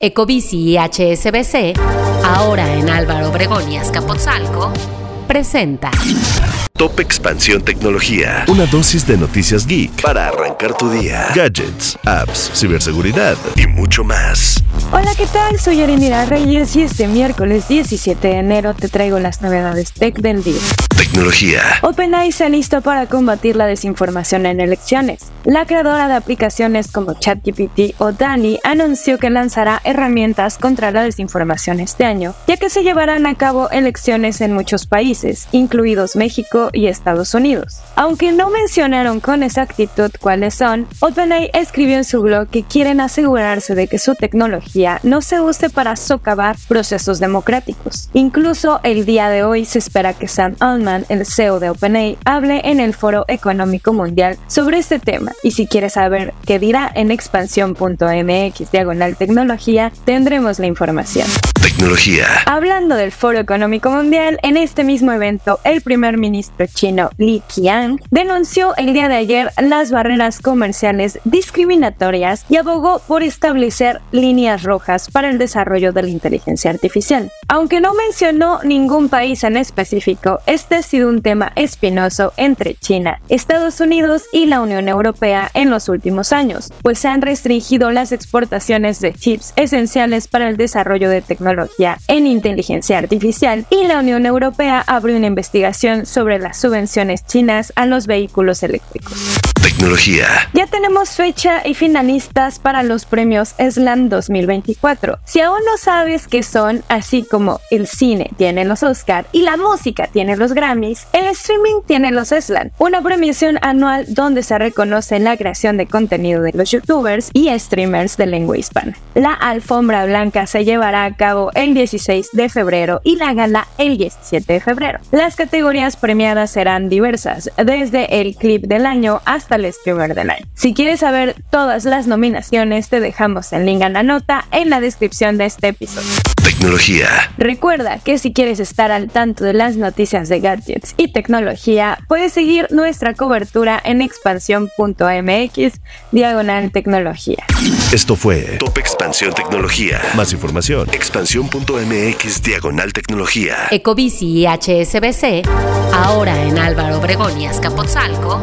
Ecobici y HSBC, ahora en Álvaro Obregón y Azcapotzalco, presenta Top Expansión Tecnología. Una dosis de noticias geek para arrancar tu día. Gadgets, apps, ciberseguridad y mucho más. Hola, ¿qué tal? Soy Arenira Reyes y este miércoles 17 de enero te traigo las novedades tech del día. Tecnología. OpenAI se alista para combatir la desinformación en elecciones. La creadora de aplicaciones como ChatGPT o Dani anunció que lanzará herramientas contra la desinformación este año, ya que se llevarán a cabo elecciones en muchos países, incluidos México y Estados Unidos. Aunque no mencionaron con exactitud cuáles son, OpenAI escribió en su blog que quieren asegurarse de que su tecnología no se use para socavar procesos democráticos. Incluso el día de hoy se espera que Sam Altman, el CEO de OpenAI, hable en el Foro Económico Mundial sobre este tema. Y si quieres saber qué dirá en expansión.mx diagonal tecnología, tendremos la información. Tecnología. Hablando del Foro Económico Mundial, en este mismo evento, el primer ministro chino Li Qiang denunció el día de ayer las barreras comerciales discriminatorias y abogó por establecer líneas rojas para el desarrollo de la inteligencia artificial. Aunque no mencionó ningún país en específico, este ha sido un tema espinoso entre China, Estados Unidos y la Unión Europea en los últimos años, pues se han restringido las exportaciones de chips esenciales para el desarrollo de tecnología en inteligencia artificial y la Unión Europea abrió una investigación sobre subvenciones chinas a los vehículos eléctricos. Tecnología. Ya tenemos fecha y finalistas para los premios SLAM 2024. Si aún no sabes qué son, así como el cine tiene los Oscar y la música tiene los Grammys, el streaming tiene los SLAM, una premiación anual donde se reconoce la creación de contenido de los youtubers y streamers de lengua hispana. La alfombra blanca se llevará a cabo el 16 de febrero y la gala el 17 de febrero. Las categorías premiadas serán diversas, desde el clip del año hasta el streamer del año. Si quieres saber todas las nominaciones, te dejamos el link a la nota en la descripción de este episodio. Tecnología. Recuerda que si quieres estar al tanto de las noticias de gadgets y tecnología, puedes seguir nuestra cobertura en expansión.mx diagonal tecnología. Esto fue Top Expansión Tecnología. Más información. Expansión.mx diagonal tecnología. Ecobici y HSBC, ahora en Álvaro Obregón y Azcapotzalco,